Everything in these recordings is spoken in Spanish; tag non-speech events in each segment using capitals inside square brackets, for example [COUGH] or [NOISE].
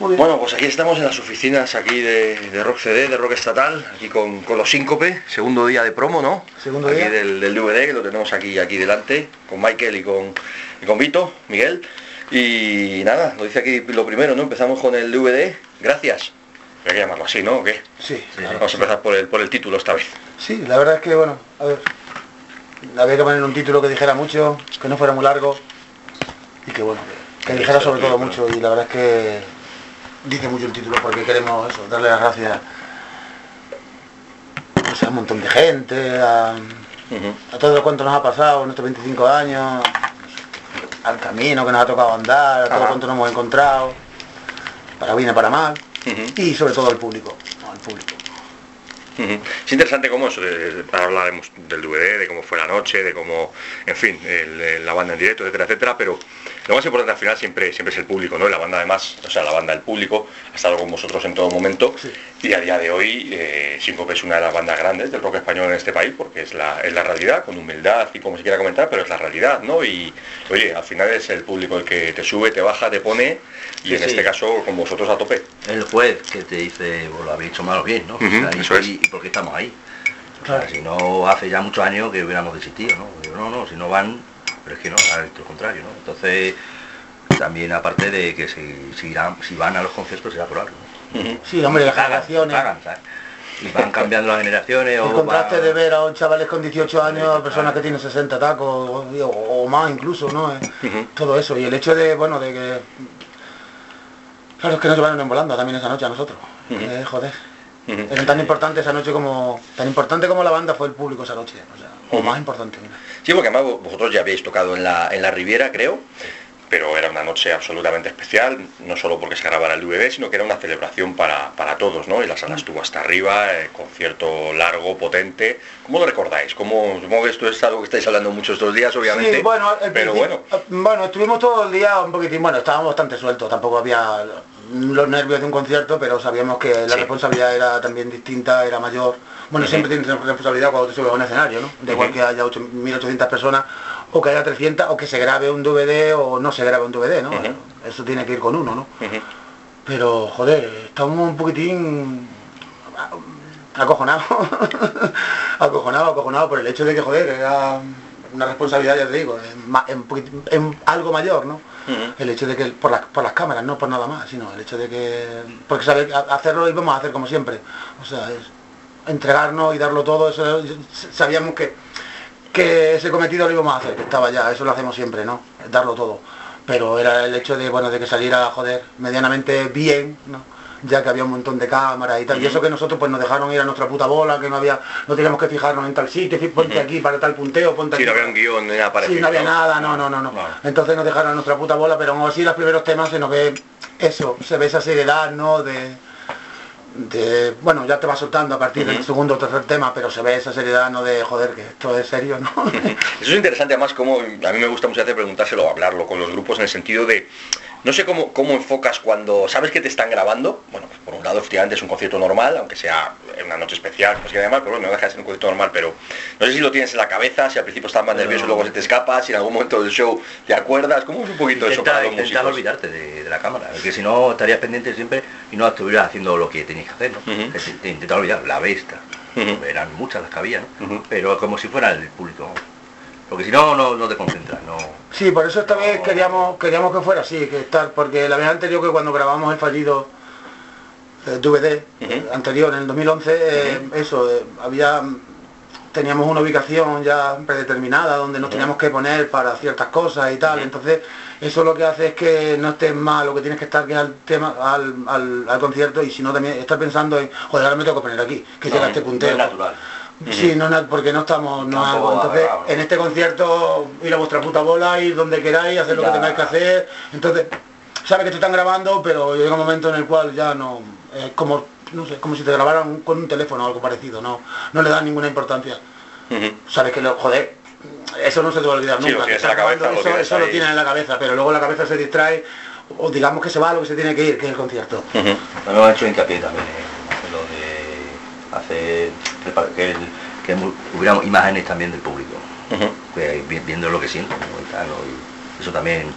Bueno, pues aquí estamos en las oficinas aquí de, Rock CD, de Rock Estatal, aquí con, los Síncope, segundo día de promo, ¿no? Segundo aquí día. Del, DVD, que lo tenemos aquí, aquí delante, con Michael y con, y con Vito, Miguel. Y nada, lo dice aquí lo primero, ¿no? Empezamos con el DVD, gracias. Hay que llamarlo así, ¿no? ¿O qué? Sí, Vamos a empezar por el, por el título esta vez. Sí, la verdad es que, bueno, a ver, había que poner un título que dijera mucho, que no fuera muy largo y que, bueno, que dijera sobre todo mucho y la verdad es que dice mucho el título porque queremos eso, darle las gracias pues, a un montón de gente, a, todo lo cuanto nos ha pasado en estos 25 años, al camino que nos ha tocado andar, a todo cuanto nos hemos encontrado, para bien y para mal, y sobre todo al público, al público. Es interesante cómo eso, para hablar del DVD, de cómo fue la noche, de cómo, en fin, la banda en directo, etcétera, etcétera, pero lo más importante al final siempre, siempre es el público, ¿no? la banda además, o sea, la banda del público ha estado con vosotros en todo momento y a día de hoy eh, es una de las bandas grandes del rock español en este país porque es la, es la realidad, con humildad y como se quiera comentar, pero es la realidad, ¿no? Y oye, al final es el público el que te sube, te baja, te pone y en este caso con vosotros a tope. El juez que te dice, lo habéis hecho mal o bien, ¿no? y, por qué estamos ahí. si no, hace ya muchos años que hubiéramos desistido, ¿no? no, no, si no van pero es que no, al contrario, ¿no? Entonces, también aparte de que si, si, si van a los conciertos será por algo. Sí, hombre, las generaciones. Y van cambiando las generaciones. El contraste de ver a un chavales con 18 años a personas que tienen 60 tacos o, más incluso, ¿no? Eh, todo eso. Y el hecho de, bueno, de que... Claro, es que nos llevaron en volando también esa noche a nosotros. Eh, joder. Era tan importante esa noche como... Tan importante como la banda fue el público esa noche. O, más importante. Sí, porque además vosotros ya habéis tocado en la, en la Riviera, creo pero era una noche absolutamente especial, no solo porque se grabara el DVD, sino que era una celebración para, todos, ¿no? Y la sala estuvo hasta arriba, eh, concierto largo, potente. ¿Cómo lo recordáis? ¿Cómo, supongo que esto es algo que estáis hablando muchos estos días, obviamente. bueno, pero bueno. Bueno, estuvimos todo el día un poquitín, bueno, estábamos bastante sueltos, tampoco había los nervios de un concierto, pero sabíamos que la responsabilidad era también distinta, era mayor. Bueno, siempre tienes responsabilidad cuando te subes a un escenario, ¿no? De igual que haya 1.800 personas o que haya 300 o que se grabe un DVD o no se grabe un DVD, ¿no? Eso tiene que ir con uno, ¿no? Pero, joder, estamos un poquitín acojonados, [LAUGHS] acojonados, acojonados por el hecho de que, joder, era una responsabilidad, ya te digo, en, algo mayor, ¿no? El hecho de que, por las, por las cámaras, no por nada más, sino el hecho de que, porque saber hacerlo y vamos a hacer como siempre, o sea, es entregarnos y darlo todo, eso, sabíamos que que ese cometido lo íbamos a hacer, que estaba ya, eso lo hacemos siempre, ¿no? Darlo todo. Pero era el hecho de, bueno, de que saliera, joder, medianamente bien, ¿no? ya que había un montón de cámaras y tal, y eso que nosotros pues nos dejaron ir a nuestra puta bola, que no había, no teníamos que fijarnos en tal sitio, ponte aquí para tal punteo, ponte aquí. no había un guion, no había Sí, no había nada, no, no, no, no. Entonces nos dejaron a nuestra puta bola, pero aún así los primeros temas se nos ve eso, se ve esa seriedad, ¿no? De, bueno, ya te va soltando a partir del segundo o tercer tema, pero se ve esa seriedad, no de joder, que esto es serio, ¿no? [LAUGHS] Eso es interesante, además, como a mí me gusta muchas veces preguntárselo o hablarlo con los grupos en el sentido de no sé cómo, cómo enfocas cuando sabes que te están grabando. Bueno, pues por un lado, efectivamente es un concierto normal, aunque sea una noche especial, pues que además, pero bueno, no deja de ser un concierto normal, pero no sé si lo tienes en la cabeza, si al principio estás más nervioso y luego se te escapa, si en algún momento del show te acuerdas, ¿cómo es un poquito eso para los músicos? olvidarte de, la cámara, porque si no estarías pendiente siempre y no estuvieras haciendo lo que tenías que hacer, ¿no? Intentar olvidar la bestia. Eran muchas las que había, ¿no? Pero como si fuera el público. Porque si no, no, te concentras, no... Sí, por eso esta vez queríamos, queríamos que fuera así, que estar, porque la vez anterior que cuando grabamos el fallido DVD eh, anterior, en el 2011, eh, eso, eh, había teníamos una ubicación ya predeterminada donde nos teníamos que poner para ciertas cosas y tal, entonces eso lo que hace es que no estés mal, lo que tienes que estar que al tema, al, al, concierto y si no también estar pensando en, joder, ahora me tengo que poner aquí, que llega este puntero. natural. Sí, no, porque no estamos, no Entonces, en este concierto, ir a vuestra puta bola, ir donde queráis, hacer lo que tengáis que hacer. Entonces, sabe que te están grabando, pero llega un momento en el cual ya no, es como, no sé, como si te grabaran con un teléfono o algo parecido, no, no le dan ninguna importancia. Sabes que lo, joder, eso no se te va a olvidar nunca. eso, lo, tiene en la cabeza, pero luego la cabeza se distrae o digamos que se va a lo que se tiene que ir, que es el concierto. Uh ha hecho hincapié también en lo de hacer que, que hubiéramos imágenes también del público, viendo lo que sienten y eso también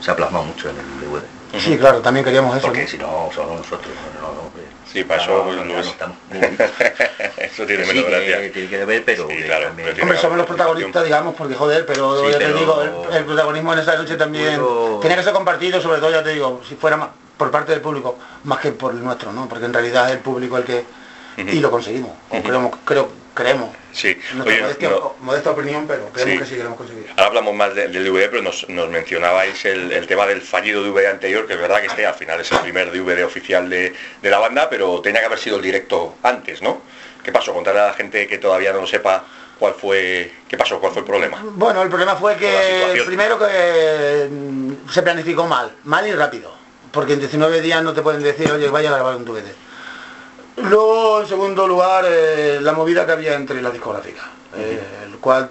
se ha plasmado mucho en el DVD. Sí, claro, también queríamos eso. Porque si no, somos nosotros. No, no, sí, para eso [LAUGHS] eso tiene menos gracia. Tiene que ver, pero... claro, Hombre, somos los protagonistas, digamos, porque joder, pero ya te digo, el, protagonismo en esa noche también tiene que ser compartido, sobre todo, ya te digo, si fuera más, por parte del público, más que por el nuestro, ¿no? Porque en realidad es el público el que... Y lo conseguimos, creo, creo, creemos. Sí, modesta, opinión, pero creemos que sí que lo hemos conseguido. Ahora hablamos más del DVD, pero nos, mencionabais el, tema del fallido DVD anterior, que es verdad que este al final es el primer DVD oficial de, la banda, pero tenía que haber sido el directo antes, ¿no? ¿Qué pasó? Contarle a la gente que todavía no lo sepa cuál fue, qué pasó, cuál fue el problema. Bueno, el problema fue que primero que mm, se planificó mal, mal y rápido, porque en 19 días no te pueden decir, oye, vaya a grabar un DVD. Luego, en segundo lugar, eh, la movida que había entre las discográficas, eh, el cual,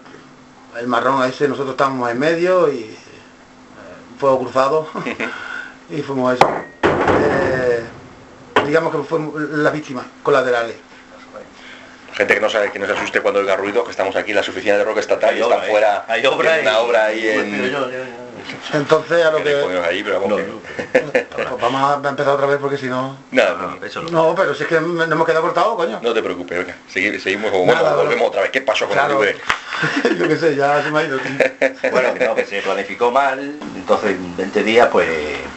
el marrón ese, nosotros estábamos en medio y eh, fuego cruzado [LAUGHS] y fuimos eso. digamos que fue la víctima colaterales. Gente que no sabe que no se asuste cuando oiga ruido, que estamos aquí en las oficinas de rock estatal y están fuera. Hay obra, una obra ahí en. Entonces a lo que... Pues vamos a empezar otra vez porque si no... No, pero si es que nos hemos quedado cortados, coño. No te preocupes, venga. Seguimos, como bueno, volvemos otra vez. ¿Qué pasó con el [LAUGHS] DVD? Yo qué sé, ya se me ha ido. [LAUGHS] bueno, no, que se planificó mal, entonces 20 días pues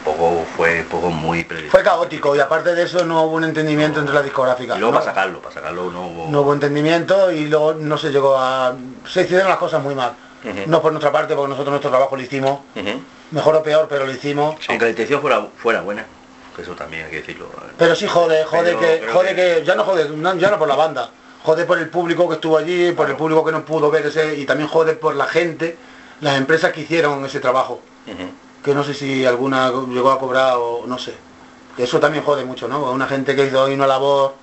poco fue poco muy Fue caótico y aparte de eso no hubo un entendimiento entre las discográficas. Y luego para sacarlo, para sacarlo no hubo... No hubo entendimiento y luego no se llegó a... Se hicieron las cosas muy mal. No por nuestra parte, porque nosotros nuestro trabajo lo hicimos, mejor o peor, pero lo hicimos. Aunque la intención fuera, fuera buena, eso también hay que decirlo. Pero sí jode, jode que, jode que, ya no jode, ya no por la banda, jode por el público que estuvo allí, por el público que no pudo ver ese, y también jode por la gente, las empresas que hicieron ese trabajo. Que no sé si alguna llegó a cobrar o no sé. Eso también jode mucho, ¿no? Una gente que hizo hoy una labor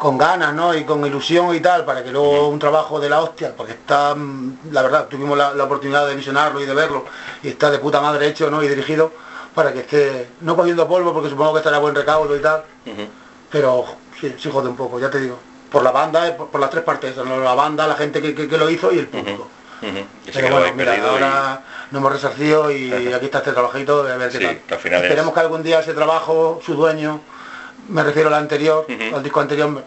con ganas, ¿no? Y con ilusión y tal, para que luego un trabajo de la hostia, porque está, mm, la verdad, tuvimos la, oportunidad de visionarlo y de verlo, y está de puta madre hecho, ¿no? Y dirigido, para que esté, no cogiendo polvo, porque supongo que estará buen recaudo y tal, pero sí, sí jode un poco, ya te digo. Por la banda, eh, por, las tres partes, la banda, la gente que, lo hizo y el público. Pero bueno, mira, ahora nos hemos resarcido y aquí está este trabajito, a ver qué tal. Esperemos que algún día ese trabajo, su dueño, me refiero al anterior, al disco anterior,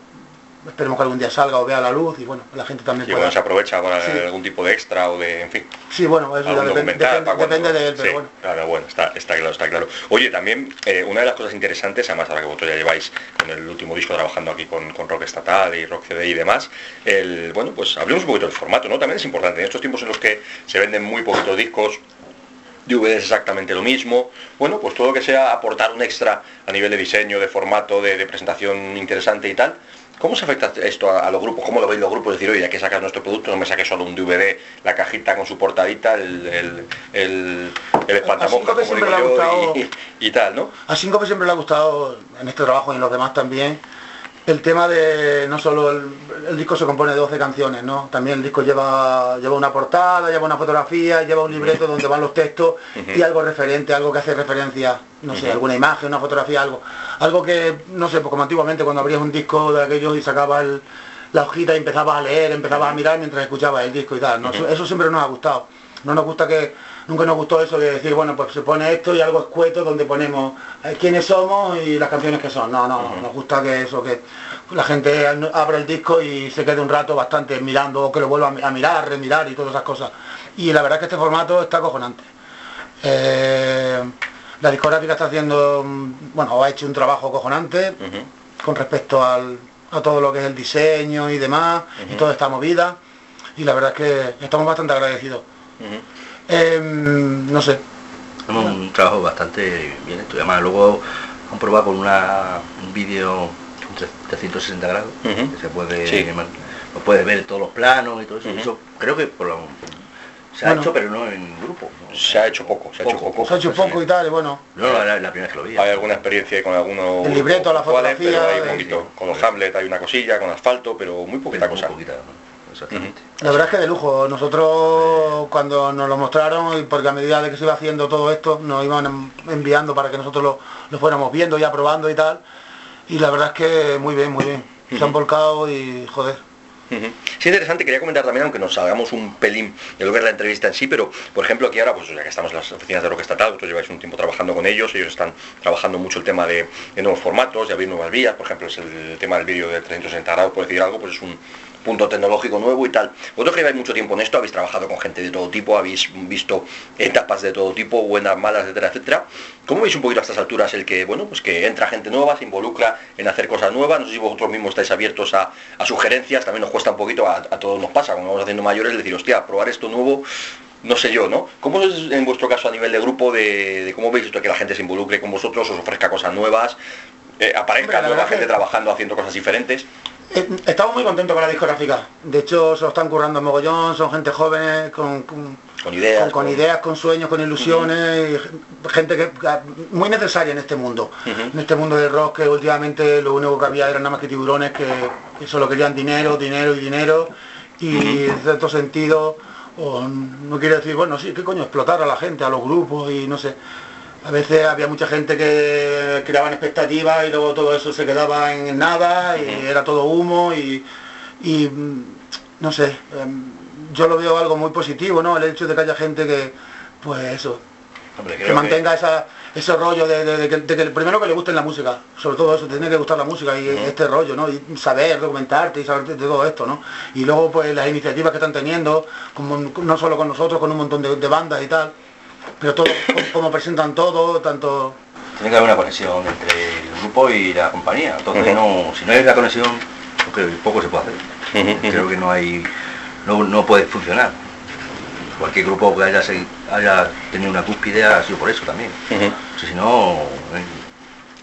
esperemos que algún día salga o vea la luz y bueno, la gente también y bueno, se aprovecha para algún tipo de extra o de, en fin. Sí, bueno, eso depende, de él, pero bueno. Claro, bueno, está, está, claro, está claro. Oye, también eh, una de las cosas interesantes, además ahora que vosotros ya lleváis con el último disco trabajando aquí con, con Rock Estatal y Rock CD y demás, el, bueno, pues hablemos un poquito del formato, ¿no? También es importante, en estos tiempos en los que se venden muy poquitos discos, DVD es exactamente lo mismo. Bueno, pues todo lo que sea aportar un extra a nivel de diseño, de formato, de, presentación interesante y tal. ¿Cómo se afecta esto a, los grupos? ¿Cómo lo veis los grupos? Decir, oye, ya que sacas nuestro producto, no me saques solo un DVD, la cajita con su portadita, el, el, el, el y, y, tal, ¿no? A Cinco siempre le ha gustado, en este trabajo y en los demás también, el tema de no solo el, disco se compone de 12 canciones, ¿no? También el disco lleva, lleva una portada, lleva una fotografía, lleva un libreto donde van los textos y algo referente, algo que hace referencia, no sé, alguna imagen, una fotografía, algo. Algo que, no sé, pues como antiguamente cuando abrías un disco de aquellos y sacabas la hojita y empezabas a leer, empezabas a mirar mientras escuchabas el disco y tal. Eso siempre nos ha gustado. No nos gusta que nunca nos gustó eso de decir, bueno, pues se pone esto y algo escueto donde ponemos eh, quiénes somos y las canciones que son. No, no, nos gusta que eso, que la gente abra el disco y se quede un rato bastante mirando, o que lo vuelva a mirar, remirar y todas esas cosas. Y la verdad es que este formato está acojonante. Eh, la discográfica está haciendo, bueno, ha hecho un trabajo acojonante con respecto al, a todo lo que es el diseño y demás, y toda esta movida. Y la verdad es que estamos bastante agradecidos. Em, no sé. Hemos un trabajo bastante bien esto. Además, luego han probado con una, un vídeo 360 grados, que se puede, puede ver todos los planos y todo eso. creo que por Se ha hecho, pero no en grupo. Se ha hecho poco, se ha hecho poco. Se ha hecho poco y tal, y bueno. No, no, la, la primera vez que lo vi. Hay alguna experiencia con algunos... El libreto, la fotografía... hay un poquito. Con los Hamlet hay una cosilla, con asfalto, pero muy poquita cosa. Exactamente. La verdad es que de lujo. Nosotros cuando nos lo mostraron, y porque a medida de que se iba haciendo todo esto, nos iban enviando para que nosotros lo, lo fuéramos viendo y aprobando y tal. Y la verdad es que muy bien, muy bien. Se han volcado y joder. Sí, interesante, quería comentar también, aunque nos hagamos un pelín de lo que es la entrevista en sí, pero por ejemplo aquí ahora, pues ya que estamos en las oficinas de Rock Estatal, vosotros lleváis un tiempo trabajando con ellos, ellos están trabajando mucho el tema de, nuevos formatos, de abrir nuevas vías, por ejemplo es el, tema del vídeo de 360 grados, por decir algo, pues es un, punto tecnológico nuevo y tal. Vosotros que lleváis mucho tiempo en esto, habéis trabajado con gente de todo tipo, habéis visto etapas de todo tipo, buenas, malas, etcétera, etcétera. ¿Cómo veis un poquito a estas alturas el que, bueno, pues que entra gente nueva, se involucra en hacer cosas nuevas? No sé si vosotros mismos estáis abiertos a, sugerencias, también nos cuesta un poquito, a, todos nos pasa, cuando vamos haciendo mayores, decir, hostia, probar esto nuevo, no sé yo, ¿no? ¿Cómo es en vuestro caso a nivel de grupo de, cómo veis esto que la gente se involucre con vosotros, os ofrezca cosas nuevas, eh, aparezca nueva gente trabajando, haciendo cosas diferentes? Eh, estamos muy contentos con la discográfica. De hecho, se lo están currando mogollón, son gente joven, con, ideas, con, ideas, con sueños, con ilusiones, gente que muy necesaria en este mundo. En este mundo del rock que últimamente lo único que había eran nada más que tiburones que, solo querían dinero, dinero y dinero. Y en cierto sentido, no quiere decir, bueno, sí, ¿qué coño? Explotar a la gente, a los grupos y no sé. A veces había mucha gente que creaban expectativas y luego todo eso se quedaba en nada y era todo humo y, no sé, em, yo lo veo algo muy positivo, ¿no? El hecho de que haya gente que, pues eso, que mantenga esa, ese rollo de, que, primero que le guste la música, sobre todo eso, tiene que gustar la música y este rollo, ¿no? Y saber, documentarte y saber de, todo esto, ¿no? Y luego pues las iniciativas que están teniendo, como, no solo con nosotros, con un montón de bandas y tal pero todo, como presentan todo, tanto... Tiene que haber una conexión entre el grupo y la compañía. Entonces, no, si no hay la conexión, poco se puede hacer. Creo que no hay, no, puede funcionar. Cualquier grupo que haya, haya tenido una cúspide ha sido por eso también. si no...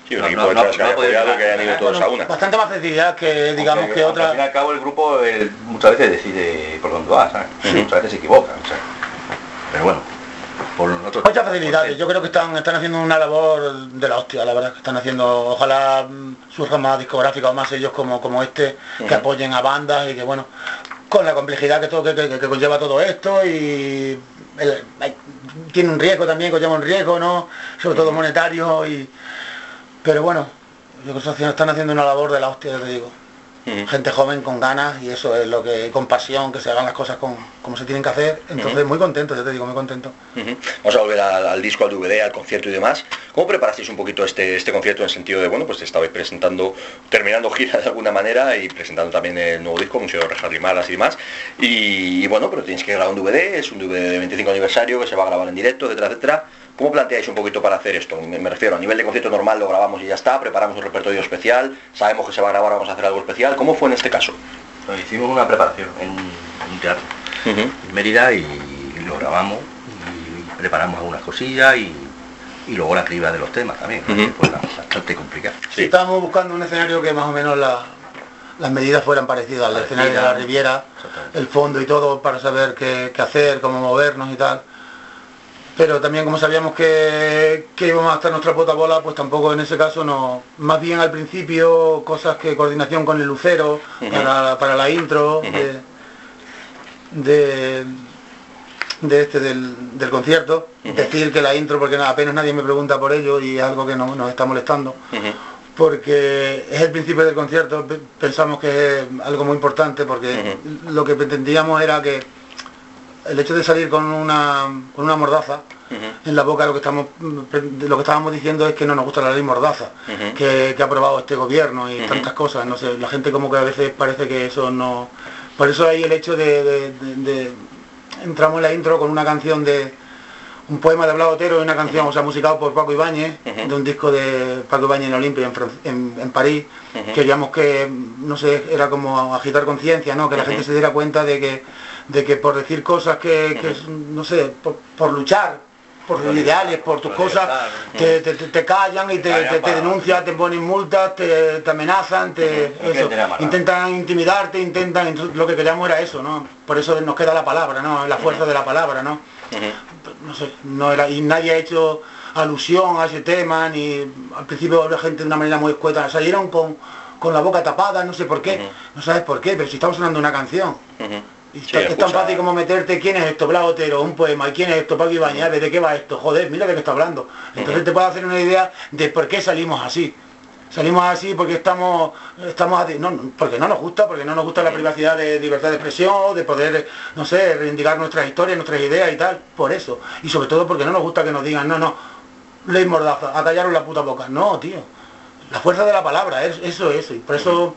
Sí, un equipo no, que apoyado que hayan ido todos a una. Bastante más sencilla que digamos que otra. Al fin y al cabo el grupo muchas veces decide por dónde va, ¿sabes? Muchas veces se equivoca, Pero bueno, Muchas facilidades, yo creo que están, están haciendo una labor de la hostia, la verdad, que están haciendo, ojalá mm, surjan más discográficas o más ellos como, como este, que apoyen a bandas y que bueno, con la complejidad que, todo, que, conlleva todo esto y tiene un riesgo también, conlleva un riesgo, ¿no? Sobre todo monetario y pero bueno, yo creo que están haciendo una labor de la hostia, te digo gente joven con ganas y eso es lo que, con pasión, que se hagan las cosas con, como se tienen que hacer. Entonces, muy contento, ya te digo, muy contento. Vamos a volver al, disco, al DVD, al concierto y demás. ¿Cómo preparasteis un poquito este, este concierto en el sentido de, bueno, pues estabais presentando, terminando [LAUGHS] gira de alguna manera y presentando también el nuevo disco, Museo de Malas y demás? Y, bueno, pero tenéis que grabar un DVD, es un DVD de 25 aniversario que se va a grabar en directo, etcétera, etcétera. ¿Cómo planteáis un poquito para hacer esto? Me, refiero, a nivel de concierto normal lo grabamos y ya está, preparamos un repertorio especial, sabemos que se va a grabar, vamos a hacer algo especial. ¿Cómo fue en este caso? hicimos una preparación en un teatro en Mérida y, lo grabamos y preparamos algunas cosillas y, luego la criba de los temas también, fue bastante complicado. Sí. Estábamos buscando un escenario que más o menos las medidas fueran parecidas al escenario de la Riviera, el fondo y todo para saber qué, qué hacer, cómo movernos y tal pero también como sabíamos que, íbamos a estar nuestra puta bola, pues tampoco en ese caso no. Más bien al principio cosas que coordinación con el lucero para, la intro de, de, este del, concierto. Decir que la intro, porque apenas nadie me pregunta por ello y es algo que nos está molestando. Porque es el principio del concierto, pensamos que es algo muy importante porque lo que pretendíamos era que el hecho de salir con una, con una mordaza en la boca lo que estamos lo que estábamos diciendo es que no nos gusta la ley mordaza que, ha aprobado este gobierno y tantas cosas. No sé la gente como que a veces parece que eso no por eso hay el hecho de, entramos en la intro con una canción de un poema de Blas Otero y una canción o sea musicado por Paco Ibáñez de un disco de Paco Ibáñez en Olimpia en, en, París queríamos que no sé era como agitar conciencia no que la gente se diera cuenta de que de que por decir cosas que, no sé, por, luchar por ideales, por tus cosas, te, te, callan y te, denuncian, te ponen multas, te, amenazan, te intentan intimidarte, intentan, lo que queríamos era eso, ¿no? Por eso nos queda la palabra, ¿no? La fuerza de la palabra, ¿no? No sé, no era, y nadie ha hecho alusión a ese tema, ni al principio la gente de una manera muy escueta, salieron con, con la boca tapada, no sé por qué, no sabes por qué, pero si estamos sonando una canción. Es tan fácil como meterte quién es esto, Blautero, un poema, y quién es esto, Paco Ibañez, de qué va esto, joder, mira de qué está hablando. Entonces te puedes hacer una idea de por qué salimos así. Salimos así porque estamos, estamos no, porque no nos gusta, porque no nos gusta la privacidad de libertad de expresión, de poder, no sé, reivindicar nuestras historias, nuestras ideas y tal, por eso. Y sobre todo porque no nos gusta que nos digan, no, no, ley mordaza, a callaros la puta boca. No, tío. La fuerza de la palabra, es, eso, eso. Y por eso,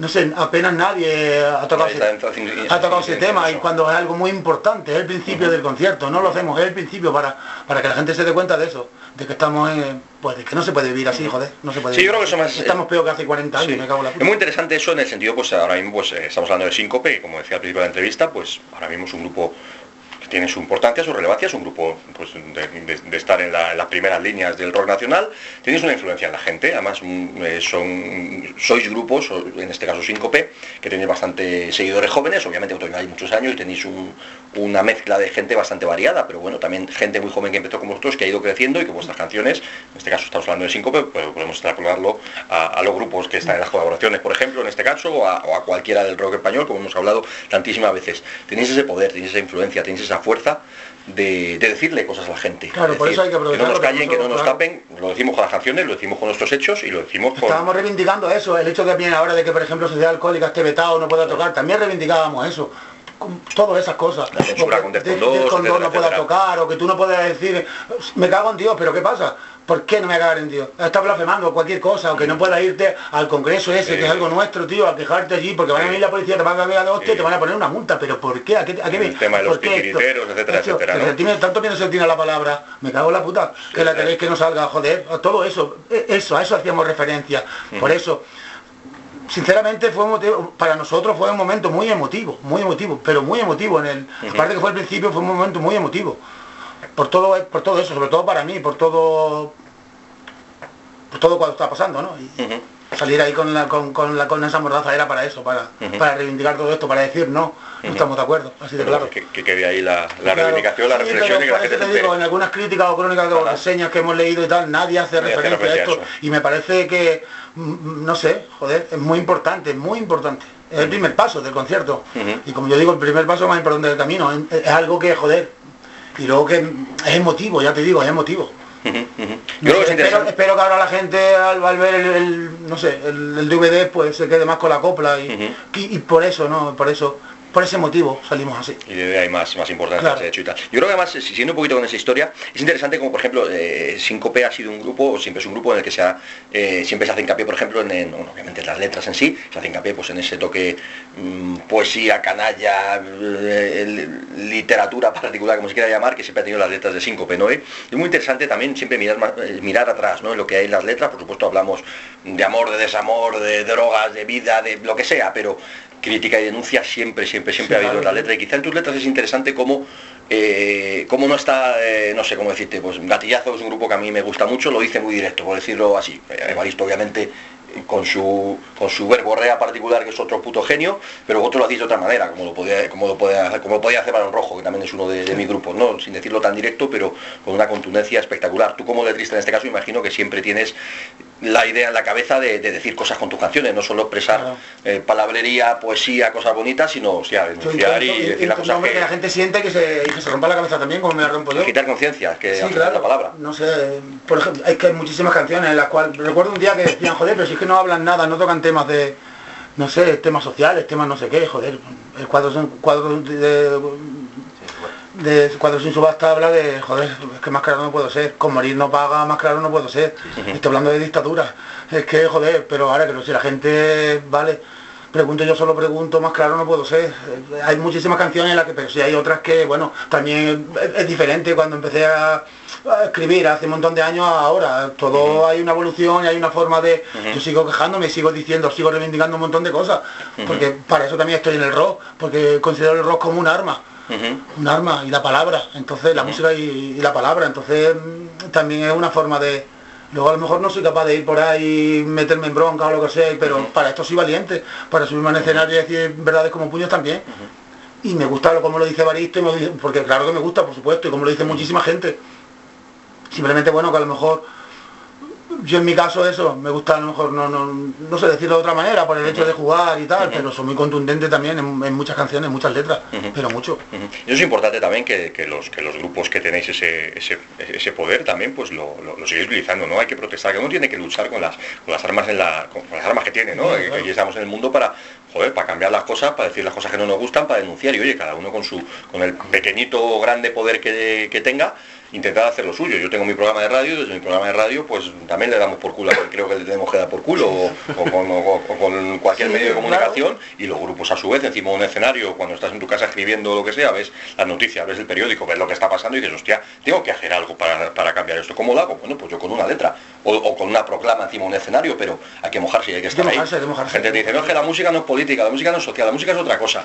no sé, apenas nadie ha tocado, ese, ha tocado ese tema y cuando es algo muy importante, es el principio del concierto, no lo hacemos, es el principio para, para que la gente se dé cuenta de eso, de que estamos en, pues de que no se puede vivir así, joder, no se puede sí, yo creo que eso más, Estamos peor que hace 40 años, me cago la puta. Es muy interesante eso en el sentido, pues ahora mismo pues, eh, estamos hablando de Síncope, como decía al principio de la entrevista, pues ahora mismo es un grupo tiene su importancia, su relevancia, es un grupo pues, de, estar en, las primeras líneas del rock nacional, tenéis una influencia en la gente, además mm, eh, son, sois grupos, en este caso Síncope, que tenéis bastante seguidores jóvenes, obviamente hay muchos años y tenéis una mezcla de gente bastante variada, pero bueno, también gente muy joven que empezó como vosotros, que ha ido creciendo y que vuestras canciones, en este caso estamos hablando de Síncope, pues podemos extrapolarlo a, a, los grupos que están en las colaboraciones, por ejemplo, en este caso, o a, o a cualquiera del rock español, como hemos hablado tantísimas veces. Tenéis ese poder, tenéis esa influencia, tenéis esa fuerza de, decirle cosas a la gente. Claro, por eso hay que Que no nos callen, que no nos tapen, lo decimos con las canciones, lo decimos con nuestros hechos y lo decimos con... Estábamos reivindicando eso, el hecho que viene ahora de que, por ejemplo, Sociedad Alcohólica esté vetado, no pueda tocar, también reivindicábamos eso todas esas cosas. La censura con no pueda tocar, o que tú no puedas decir, me cago en Dios, pero ¿qué pasa? ¿Por qué no me cago en Dios? Estás blasfemando cualquier cosa, o que no puedas irte al congreso ese, que es algo nuestro, tío, a quejarte allí, porque van a venir la policía, te van a a hostia te van a poner una multa, pero ¿por qué? ¿A qué, a qué El tema de los titiriteros, etcétera, etcétera. ¿no? tanto miedo se tiene la palabra, me cago en la puta, que la tenéis que no salga, joder, todo eso, e, eso, a eso hacíamos referencia. Por eso, sinceramente fue para nosotros fue un momento muy emotivo, muy emotivo, pero muy emotivo en el, aparte que fue al principio fue un momento muy emotivo. Por todo, por todo eso, sobre todo para mí, por todo todo cuando está pasando, ¿no? salir ahí con la con, con, la con esa mordaza era para eso, para, para reivindicar todo esto, para decir no, no estamos de acuerdo, así de claro. Que, que quede ahí la, la reivindicación, la reflexión y que la gente te digo, en algunas críticas o crónicas o reseñas que hemos leído y tal, nadie hace referencia, a esto. Y me parece que, mm, no sé, joder, es muy importante, muy importante. Es el primer paso del concierto. Y como yo digo, el primer paso más importante del camino. Es, es algo que, joder, y luego que es emotivo, ya te digo, es emotivo [LAUGHS] espero, que ahora la gente al, ver el, no sé, el, DVD pues se quede más con la copla y, y, por eso, ¿no? Por eso por ese motivo salimos así. Y de hay más, más importancia hecho y tal. Yo creo que además, siguiendo un poquito con esa historia, es interesante como por ejemplo, eh, Sincope ha sido un grupo, o siempre es un grupo en el que se eh, siempre se hace hincapié, por ejemplo, en, obviamente las letras en sí, se hace hincapié pues en ese toque mm, poesía, canalla, eh, literatura particular, como se quiera llamar, que siempre ha tenido las letras de Sincope, ¿no? Es muy interesante también siempre mirar, mirar atrás, ¿no? En lo que hay en las letras, por supuesto hablamos de amor, de desamor, de drogas, de vida, de lo que sea, pero crítica y denuncia siempre, siempre, siempre ha habido en la letra. Y quizá en tus letras es interesante cómo, eh, cómo no está, eh, no sé cómo decirte, pues Gatillazo es un grupo que a mí me gusta mucho, lo dice muy directo, por decirlo así. Evaristo obviamente con su, con su verborrea particular, que es otro puto genio, pero vosotros lo hacéis de otra manera, como lo podía, como lo podía, como podía hacer Barón Rojo, que también es uno de, mi grupo, ¿no? sin decirlo tan directo, pero con una contundencia espectacular. Tú como letrista en este caso, imagino que siempre tienes la idea en la cabeza de, decir cosas con tus canciones, no solo expresar eh, palabrería, poesía, cosas bonitas, sino o sea, denunciar y, decir las cosas que... la gente siente que se, que se rompa la cabeza también, como me la rompo yo. Quitar conciencia, que sí, claro, la palabra. No sé, por ejemplo, hay que hay muchísimas canciones en las cuales, recuerdo un día que decían, joder, pero si es que no hablan nada, no tocan temas de, no sé, temas sociales, temas no sé qué, joder, el cuadro son cuadros de de cuando sin subasta habla de, joder, es que más claro no puedo ser, con morir no paga, más claro no puedo ser. Estoy hablando de dictadura. Es que, joder, pero ahora que si la gente, vale, pregunto yo solo pregunto, más claro no puedo ser. Hay muchísimas canciones en las que, pero si hay otras que, bueno, también es, diferente cuando empecé a, escribir hace un montón de años ahora. Todo hay una evolución y hay una forma de. Yo sigo quejándome, sigo diciendo, sigo reivindicando un montón de cosas. Porque para eso también estoy en el rock, porque considero el rock como un arma un arma y la palabra. Entonces la música y, la palabra. Entonces mm, también es una forma de. Luego a lo mejor no soy capaz de ir por ahí y meterme en bronca o lo que sea, pero para esto soy valiente, para subirme al escenario y decir verdades como puños también. Y me gusta lo como lo dice Baristo, porque claro que me gusta, por supuesto, y como lo dice muchísima gente. Simplemente bueno que a lo mejor yo en mi caso eso, me gusta a lo mejor, no, no, no sé decirlo de otra manera, por el hecho de jugar y tal, pero soy muy contundente también en, muchas canciones, en muchas letras, pero mucho. Y es importante también que, los, que los grupos que tenéis ese, ese, poder también pues lo, lo, sigáis utilizando, ¿no? Hay que protestar, que uno tiene que luchar con las, con las armas en la, con, las armas que tiene, ¿no? que aquí estamos en el mundo para, joder, para cambiar las cosas, para decir las cosas que no nos gustan, para denunciar y oye, cada uno con su, con el pequeñito o grande poder que, que tenga, intentar hacer lo suyo. Yo tengo mi programa de radio, desde mi programa de radio pues también le damos por culo, creo que le tenemos que dar por culo, o, con, cualquier medio de comunicación, y los grupos a su vez encima de un escenario, cuando estás en tu casa escribiendo lo que sea, ves las noticias, ves el periódico, ves lo que está pasando y dices, hostia, tengo que hacer algo para, cambiar esto. ¿Cómo lo hago? Bueno, pues yo con una letra, o, con una proclama encima de un escenario, pero hay que mojarse y hay que estar ahí. La gente te dice, no, es que la música no es política, la música no es social, la música es otra cosa.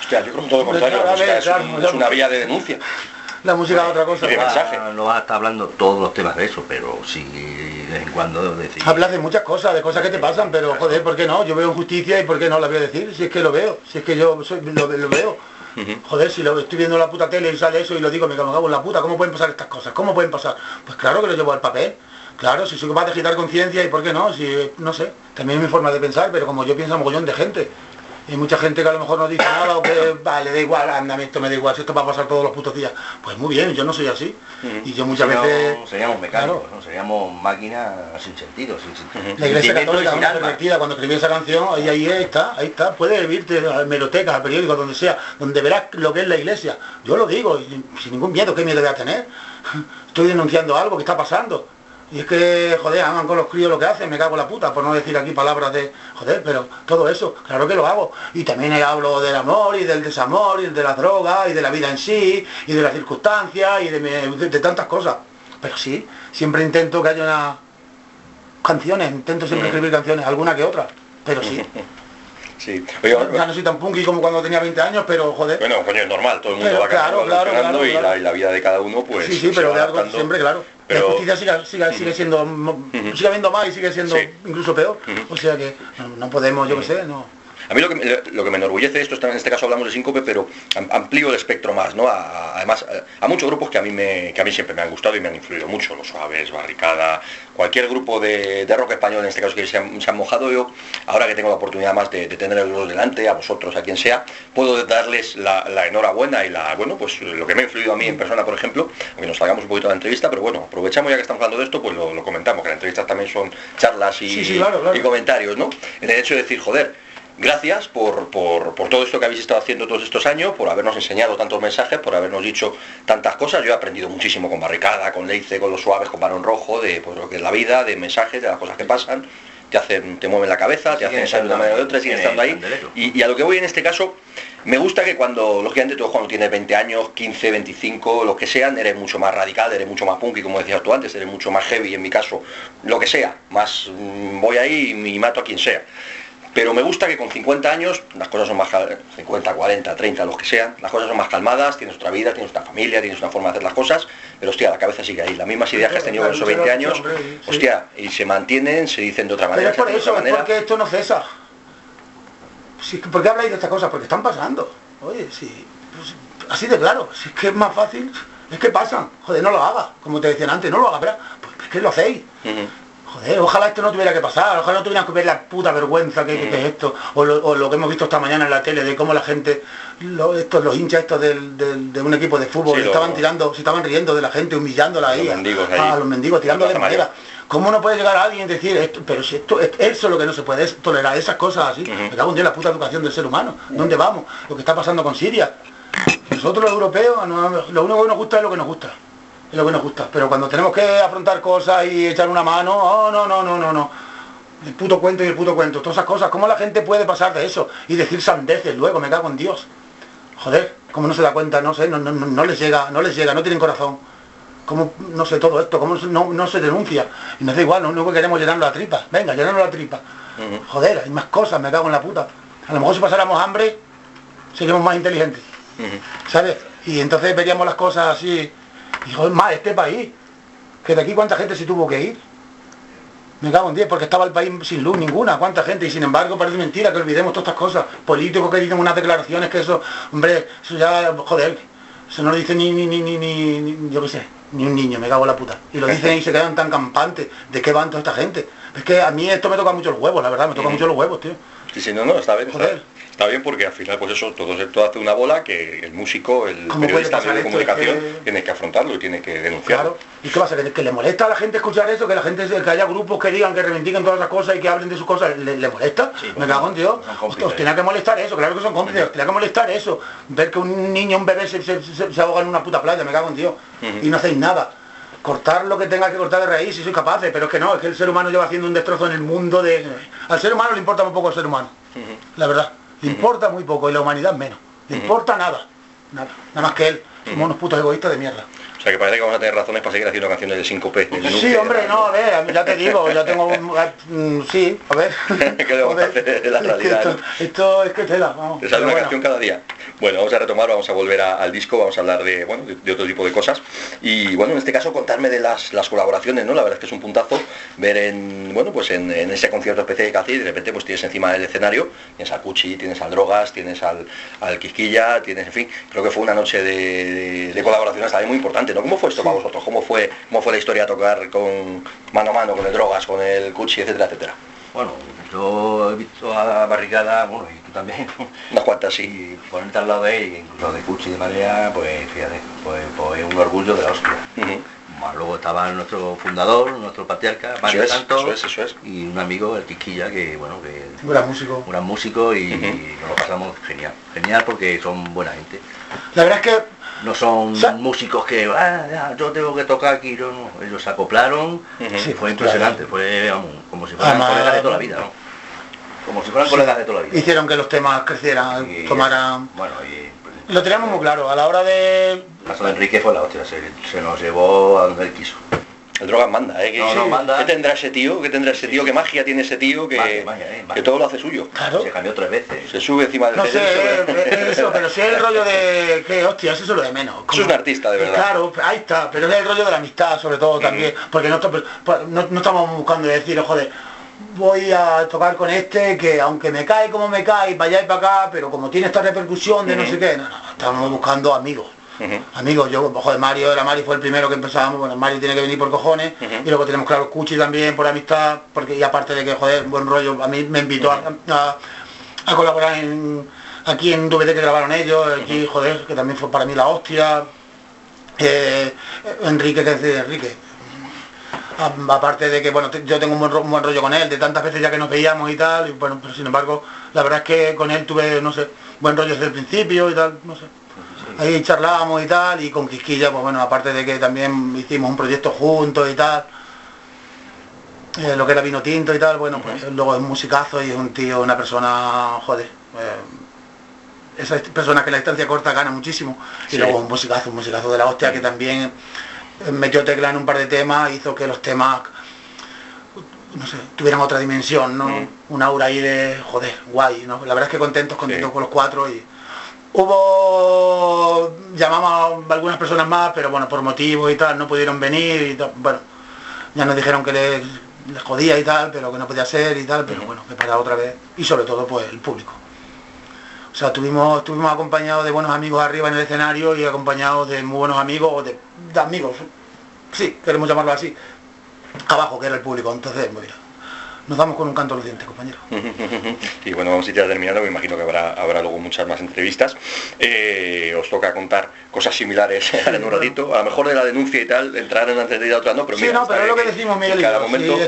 Hostia, yo creo que todo lo contrario, la música es una vía de denuncia la música es otra cosa. No va a estar hablando todos los temas de eso, pero sí de vez en cuando decir. Hablas de muchas cosas, de cosas que te pasan, pero joder, ¿por qué no? Yo veo justicia y ¿por qué no la voy a decir? Si es que lo veo, si es que yo soy, lo, veo. Joder, si lo estoy viendo en la puta tele y sale eso y lo digo, me cago en la puta, ¿cómo pueden pasar estas cosas? ¿Cómo pueden pasar? Pues claro que lo llevo al papel. Claro, si soy capaz de agitar conciencia y por qué no, si no sé, también es mi forma de pensar, pero como yo pienso a mogollón de gente. Y mucha gente que a lo mejor no dice nada o que vale, da igual, anda, esto me da igual, si esto va a pasar todos los putos días. Pues muy bien, yo no soy así. Y yo muchas veces. Seríamos mecánicos, ¿no? seríamos máquinas sin sentido, sin sentido. La iglesia católica una revertida, cuando escribí esa canción, ahí, ahí está, ahí está. Puedes irte a merotecas, al periódico, donde sea, donde verás lo que es la iglesia. Yo lo digo, sin ningún miedo, ¿qué miedo voy a tener? [LAUGHS] Estoy denunciando algo que está pasando. Y es que, joder, hagan con los críos lo que hacen, me cago en la puta, por no decir aquí palabras de, joder, pero todo eso, claro que lo hago. Y también hablo del amor y del desamor y de la droga y de la vida en sí y de las circunstancias y de, tantas cosas. Pero sí, siempre intento que haya una... canciones, intento siempre escribir canciones, alguna que otra, pero sí. [LAUGHS] Sí. ya no soy tan punky como cuando tenía 20 años, pero joder. Bueno, coño, es normal, todo el mundo va claro, claro, claro, y, la, y, la, vida de cada uno, pues. Sí, sí, pero de algo siempre, claro. La justicia sigue, sigue, siendo, sigue habiendo más y sigue siendo incluso peor. O sea que no, podemos, yo qué sé, no. A mí lo que, me, lo que me enorgullece esto, en este caso hablamos de síncope, pero amplío el espectro más, ¿no? además, a, muchos grupos que a, mí me, que a mí siempre me han gustado y me han influido mucho, Los Suaves, Barricada, cualquier grupo de, rock español, en este caso que se han, mojado yo, ahora que tengo la oportunidad más de, tener tenerlos delante, a vosotros, a quien sea, puedo darles la, enhorabuena y la, bueno, pues lo que me ha influido a mí en persona, por ejemplo, aunque nos salgamos un poquito de la entrevista, pero bueno, aprovechamos ya que estamos hablando de esto, pues lo, comentamos, que las entrevistas también son charlas y, y comentarios, ¿no? En el hecho de decir, joder, Gracias por, todo esto que habéis estado haciendo todos estos años, por habernos enseñado tantos mensajes, por habernos dicho tantas cosas. Yo he aprendido muchísimo con Barricada, con Leice, con los suaves, con Barón Rojo, de pues, lo que es la vida, de mensajes, de las cosas que pasan. Te hacen, te mueven la cabeza, te hacen salir de una manera u otra, siguen estando ahí. Y, a lo que voy en este caso, me gusta que cuando, lógicamente, tú cuando tienes 20 años, 15, 25, lo que sean, eres mucho más radical, eres mucho más punky, como decías tú antes, eres mucho más heavy, en mi caso, lo que sea, más mm, voy ahí y mato a quien sea. Pero me gusta que con 50 años las cosas son más 50, 40, 30, los que sean, las cosas son más calmadas, tienes otra vida, tienes otra familia, tienes una forma de hacer las cosas, pero hostia, la cabeza sigue ahí. Las mismas ideas que has tenido con esos 20 años, hostia, y se mantienen, se dicen de otra manera. Pero es por eso, es porque esto no cesa. ¿Por qué habláis de estas cosas? Porque están pasando. Oye, sí, pues, así de claro, si es que es más fácil, es que pasan. Joder, no lo hagas, como te decían antes, no lo hagas, pero pues es que lo hacéis. Joder, ojalá esto no tuviera que pasar, ojalá no tuvieran que ver la puta vergüenza que, es esto, o lo, que hemos visto esta mañana en la tele de cómo la gente, estos, los hinchas estos de un equipo de fútbol, estaban tirando, se estaban riendo de la gente, humillándola ahí, a, los mendigos, tirando de madera. ¿Cómo no puede llegar alguien y decir esto? Pero si esto, eso es lo que no se puede tolerar, esas cosas así. Me cago en Dios la puta educación del ser humano. ¿Dónde vamos? Lo que está pasando con Siria. Nosotros los europeos, lo único que nos gusta es lo que nos gusta es lo que nos gusta. Pero cuando tenemos que afrontar cosas y echar una mano, oh, no, no, no, no, no. El puto cuento y el puto cuento, todas esas cosas. ¿Cómo la gente puede pasar de eso y decir sandeces luego? Me cago en Dios. Joder, ¿cómo no se da cuenta? No sé, no, no, no les llega, no les llega, no tienen corazón. ¿Cómo, no sé, todo esto? ¿Cómo no, no se denuncia? Y nos da igual, único que queremos llenarlo la tripa. Venga, llenarlo la tripa. Joder, hay más cosas, me cago en la puta. A lo mejor si pasáramos hambre, seríamos más inteligentes. ¿sabes? Y entonces veríamos las cosas así, y más este país, que de aquí cuánta gente se tuvo que ir. Me cago en 10, porque estaba el país sin luz ninguna, cuánta gente, y sin embargo parece mentira que olvidemos todas estas cosas. Políticos que dicen unas declaraciones que eso, hombre, eso ya, joder, eso no lo dice ni, ni, ni, ni, ni, yo qué sé, ni un niño, me cago en la puta. Y lo dicen y se quedan tan campantes. ¿De qué van toda esta gente? Es que a mí esto me toca mucho los huevos, la verdad, me toca mucho los huevos, tío. Sí, sí, no, no, está bien. Joder. Está bien porque al final, pues eso, todo esto hace una bola que el músico, el periodista de comunicación, tiene que afrontarlo y tiene que denunciarlo. Claro. ¿Y qué pasa? ¿Que, le molesta a la gente escuchar eso? ¿Que la gente, que haya grupos que digan, que reivindiquen todas las cosas y que hablen de sus cosas? ¿Le, molesta? Me cago en Dios. Os tiene que molestar eso, claro que son cómplices, tiene que molestar eso. Ver que un niño, un bebé se, se, ahoga en una puta playa, me cago en Dios. Y no hacéis nada cortar lo que tenga que cortar de raíz si soy capaz, pero es que no, es que el ser humano lleva haciendo un destrozo en el mundo de... Al ser humano le importa muy poco el ser humano, la verdad. Le importa muy poco y la humanidad menos. Le importa nada. Nada. Nada más que él. Somos unos putos egoístas de mierda. O sea que parece que vamos a tener razones para seguir haciendo canciones de 5P. Sí, hombre, no, a ver, ya te digo, ya tengo un... Mm, sí, a ver. [LAUGHS] ¿Qué le vamos a hacer de la [LAUGHS] realidad? esto, es que tela, vamos. Te sale una canción cada día. Bueno, vamos a retomar, vamos a volver al disco, vamos a hablar de, bueno, de, otro tipo de cosas. Y bueno, en este caso contarme de las, las colaboraciones, ¿no? La verdad es que es un puntazo ver en, bueno, pues en, ese concierto especial que hace y de repente pues tienes encima del escenario, tienes al Cuchi, tienes al Drogas, tienes al, al Quisquilla, tienes, en fin, creo que fue una noche de, de, colaboraciones también muy importante, ¿no? ¿Cómo fue esto para vosotros? ¿Cómo fue, cómo fue la historia tocar con mano a mano con el Drogas, con el Cuchi, etcétera, etcétera? Bueno, yo he visto a Barricada, bueno, y tú también. [LAUGHS] Unas cuantas, sí. Y ponerte al lado de él, incluso de Cuchi de Marea, pues fíjate, pues, pues un orgullo de la hostia. luego estaba nuestro fundador, nuestro patriarca, Mario Santos, y un amigo, el Tiquilla, que bueno, que... Un gran músico. Un gran músico y, nos lo pasamos genial. Genial porque son buena gente. La verdad es que no son músicos que ah, yo tengo que tocar aquí, yo no. ellos se acoplaron, fue impresionante, fue como si fueran colegas de toda la vida, ¿no? Como si fueran colegas de toda la vida. Hicieron que los temas crecieran, tomaran. Bueno, y lo teníamos muy claro, a la hora de. El caso de Enrique fue la hostia, se, nos llevó a donde él quiso. El droga manda, ¿eh? ¿Qué tendrá ese tío? ¿Qué tendrá ese tío? ¿Qué magia tiene ese tío que, eh, que todo lo hace suyo? Claro. Se cambió tres veces. Se sube encima del No sé, eso, pero si es el rollo de [LAUGHS] que, hostia, eso es lo de menos. es un artista, de verdad. Claro, ahí está, pero es el rollo de la amistad, sobre todo también, porque no, no, estamos buscando decir, joder, voy a tocar con este que aunque me cae como me cae, para allá y para acá, pero como tiene esta repercusión de no sé qué, no, no, estamos buscando amigos. Amigos, yo, joder, Mario era Mario fue el primero que empezábamos, bueno, Mario tiene que venir por cojones, y luego tenemos claro Cuchi también por amistad, porque y aparte de que, joder, buen rollo, a mí me invitó a, colaborar aquí en DVD que grabaron ellos, aquí, joder, que también fue para mí la hostia. Eh, Enrique, que es de Enrique, aparte de que bueno yo tengo un buen, rollo con él de tantas veces ya que nos veíamos y tal y bueno pero sin embargo la verdad es que con él tuve no sé buen rollo desde el principio y tal no sé ahí charlábamos y tal y con Quisquilla pues bueno aparte de que también hicimos un proyecto juntos y tal eh, lo que era vino tinto y tal bueno pues luego es un musicazo y es un tío una persona joder eh, esa persona que la distancia corta gana muchísimo. Y luego un musicazo un musicazo de la hostia que también metió tecla en un par de temas, hizo que los temas no sé, tuvieran otra dimensión, ¿no? Un aura ahí de, joder, guay, ¿no? La verdad es que contentos, contentos con los cuatro y hubo, llamamos algunas personas más, pero bueno, por motivos y tal, no pudieron venir y tal, bueno, ya nos dijeron que les, jodía y tal, pero que no podía ser y tal, pero bueno, que para otra vez, y sobre todo pues el público. O sea, tuvimos, estuvimos acompañados de buenos amigos arriba en el escenario y acompañados de muy buenos amigos, o de, amigos, sí, queremos llamarlo así, abajo, que era el público. Entonces, mira, nos damos con un canto a los dientes, compañero. [LAUGHS] y bueno, vamos a ir ya terminando, me imagino que habrá, habrá luego muchas más entrevistas. Eh, os toca contar cosas similares [LAUGHS] en un ratito, a lo mejor de la denuncia y tal, entrar en una entrevista otra no, pero sí, no, pero es lo que decimos, Miguel. cada momento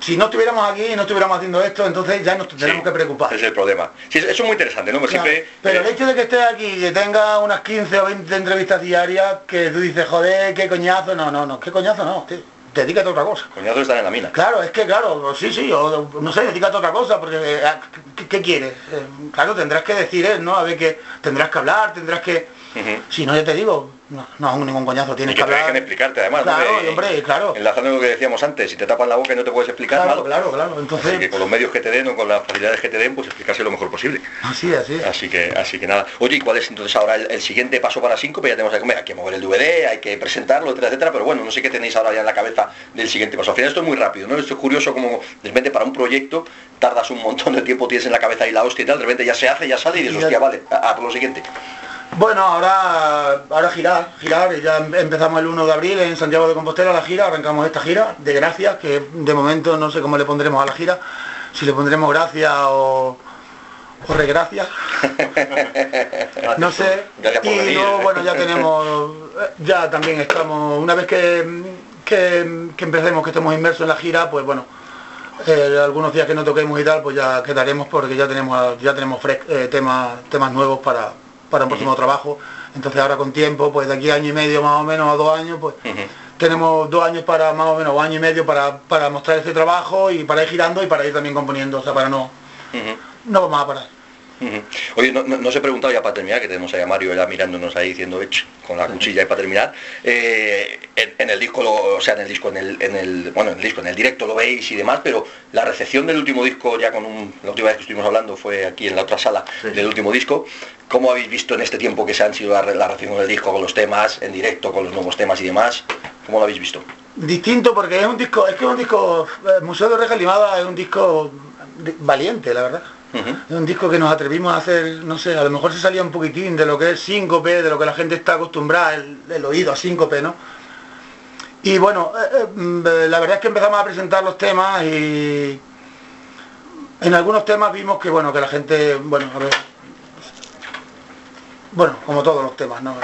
si no estuviéramos aquí y no estuviéramos haciendo esto, entonces ya nos tenemos que preocupar. Ese es el problema. Sí, eso es muy interesante, ¿no? pero el eh, hecho de que estés aquí y que tenga unas 15 o 20 entrevistas diarias, que tú dices, joder, qué coñazo, no, no, no, qué coñazo no, tío. Dedícate a otra cosa. Coñazo está en la mina. Claro, es que claro, sí, sí, o, no sé, dedícate a otra cosa, porque eh, ¿qué, quieres? Eh, claro, tendrás que decir, ¿no? A ver que tendrás que hablar, tendrás que... Si no, ya te digo, No, no, ningún coñazo, tienes y que, que dejen explicarte además. Claro, hombre, claro. Enlazando lo que decíamos antes, si te tapan la boca y no te puedes explicar Claro, claro, claro. Entonces... Así que con los medios que te den o con las facilidades que te den, pues explicarse lo mejor posible. Así, así. Así que, así que nada. Oye, ¿y cuál es entonces ahora el, siguiente paso para Síncope? Ya tenemos que comer, hay que mover el DVD, hay que presentarlo, etcétera, etcétera, pero bueno, no sé qué tenéis ahora ya en la cabeza del siguiente paso. Al final esto es muy rápido, ¿no? Esto es curioso como de repente para un proyecto tardas un montón de tiempo, tienes en la cabeza y la hostia y tal, de repente ya se hace, ya sale y dices, hostia, vale, a, a por lo siguiente. Bueno, ahora, ahora girar, girar, ya empezamos el 1 de abril en Santiago de Compostela la gira, arrancamos esta gira de gracias, que de momento no sé cómo le pondremos a la gira, si le pondremos gracias o, o regracias, no sé, [LAUGHS] y luego bueno ya tenemos, ya también estamos, una vez que, que, que empecemos, que estemos inmersos en la gira, pues bueno, eh, algunos días que no toquemos y tal, pues ya quedaremos porque ya tenemos ya tenemos eh, temas temas nuevos para, para un próximo trabajo. Entonces ahora con tiempo, pues de aquí a año y medio más o menos, a dos años, pues tenemos dos años para más o menos, o año y medio para, para mostrar este trabajo y para ir girando y para ir también componiendo, o sea, para no, no vamos a parar. Oye, no, no, se he preguntado ya para terminar, que tenemos ahí a Mario ya mirándonos ahí diciendo con la cuchilla y para terminar. Eh, en, el disco, o sea, en el disco, en el, en el, bueno, en el disco, en el directo lo veis y demás, pero la recepción del último disco, ya con un, la última vez que estuvimos hablando fue aquí en la otra sala del último disco. ¿Cómo habéis visto en este tiempo que se han sido la, la recepción del disco con los temas, en directo, con los nuevos temas y demás? ¿Cómo lo habéis visto? Distinto porque es un disco, es que es un disco, el Museo de Reja Limada es un disco valiente, la verdad. Es un disco que nos atrevimos a hacer, no sé, a lo mejor se salía un poquitín de lo que es síncope, de lo que la gente está acostumbrada, el, oído a síncope, ¿no? Y bueno, eh, eh, la verdad es que empezamos a presentar los temas y en algunos temas vimos que bueno, que la gente, bueno, a ver, bueno, como todos los temas, ¿no?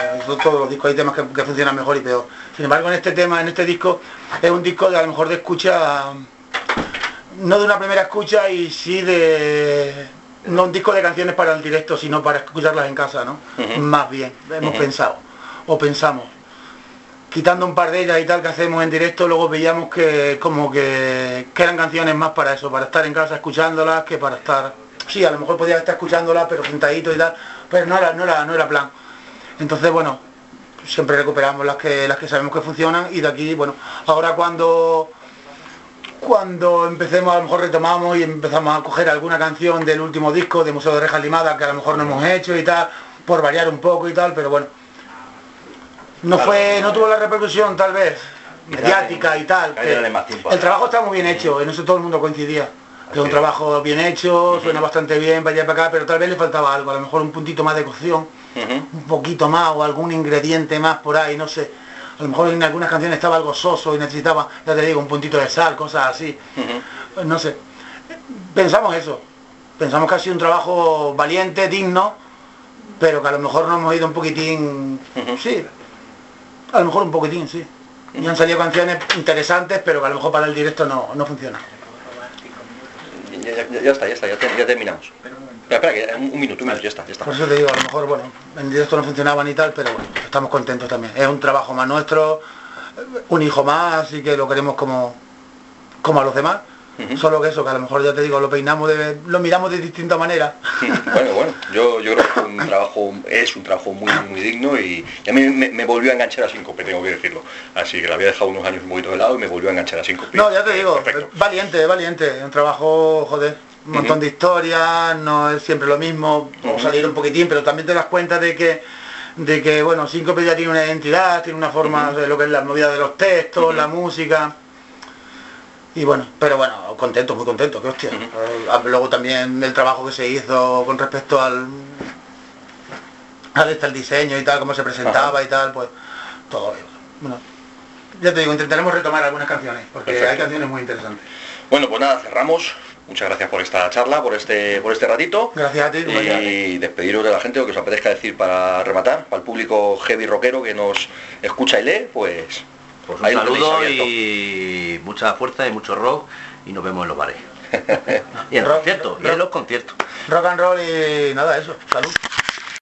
Todos los discos hay temas que, que funcionan mejor y peor. Sin embargo, en este tema, en este disco, es un disco de a lo mejor de escucha no de una primera escucha y sí de no un disco de canciones para el directo, sino para escucharlas en casa, ¿no? Más bien, hemos pensado, o pensamos. Quitando un par de ellas y tal que hacemos en directo, luego veíamos que como que, eran canciones más para eso, para estar en casa escuchándolas, que para estar. Sí, a lo mejor podía estar escuchándolas, pero sentadito y tal, pero no era, no era, no era plan. Entonces, bueno, siempre recuperamos las que, las que sabemos que funcionan y de aquí, bueno, ahora cuando cuando empecemos a lo mejor retomamos y empezamos a coger alguna canción del último disco de Museo de Rejas Limada que a lo mejor no hemos hecho y tal, por variar un poco y tal, pero bueno. No fue, no tuvo la repercusión tal vez, mediática y tal. el trabajo está muy bien hecho, en eso todo el mundo coincidía. Es un trabajo bien hecho, suena bastante bien para allá para acá, pero tal vez le faltaba algo, a lo mejor un puntito más de cocción, un poquito más o algún ingrediente más por ahí, no sé a lo mejor en algunas canciones estaba algo soso y necesitaba, ya te digo, un puntito de sal, cosas así. No sé. Pensamos eso. Pensamos que ha sido un trabajo valiente, digno, pero que a lo mejor nos hemos ido un poquitín. Sí. A lo mejor un poquitín, sí. Y han salido canciones interesantes, pero que a lo mejor para el directo no, no funciona. Ya, está, ya está, ya, ya terminamos espera, que un, minuto, un minuto, ya está, ya está. Por eso te digo, a lo mejor, bueno, en directo no funcionaban y tal, pero bueno, estamos contentos también. Es un trabajo más nuestro, un hijo más, así que lo queremos como, como a los demás. Solo que eso, que a lo mejor ya te digo, lo peinamos de, lo miramos de distinta manera. bueno, bueno, yo, yo creo que un trabajo, es un trabajo muy, muy digno y, a mí me, volvió a enganchar a Síncope, tengo que decirlo. Así que la había dejado unos años un poquito de lado y me volvió a enganchar a Síncope. No, ya te digo, valiente, valiente, un trabajo, joder, un montón de historias, no es siempre lo mismo, o salir un poquitín, pero también te das cuenta de que de que bueno, Síncope ya tiene una identidad, tiene una forma de lo que es la movida de los textos, la música. Y bueno, pero bueno, contento, muy contento, que hostia. Eh, luego también el trabajo que se hizo con respecto al al este, el diseño y tal, cómo se presentaba y tal, pues todo bueno. Ya te digo, intentaremos retomar algunas canciones, porque hay canciones muy interesantes. Bueno, pues nada, cerramos. Muchas gracias por esta charla, por este, por este ratito. Gracias a ti. Y despediros de la gente, lo que os apetezca decir para rematar, para el público heavy rockero que nos escucha y lee, pues... pues un saludo y mucha fuerza y mucho rock y nos vemos en los bares. [LAUGHS] y en los conciertos, y en los conciertos. Rock and roll y nada, eso. Salud.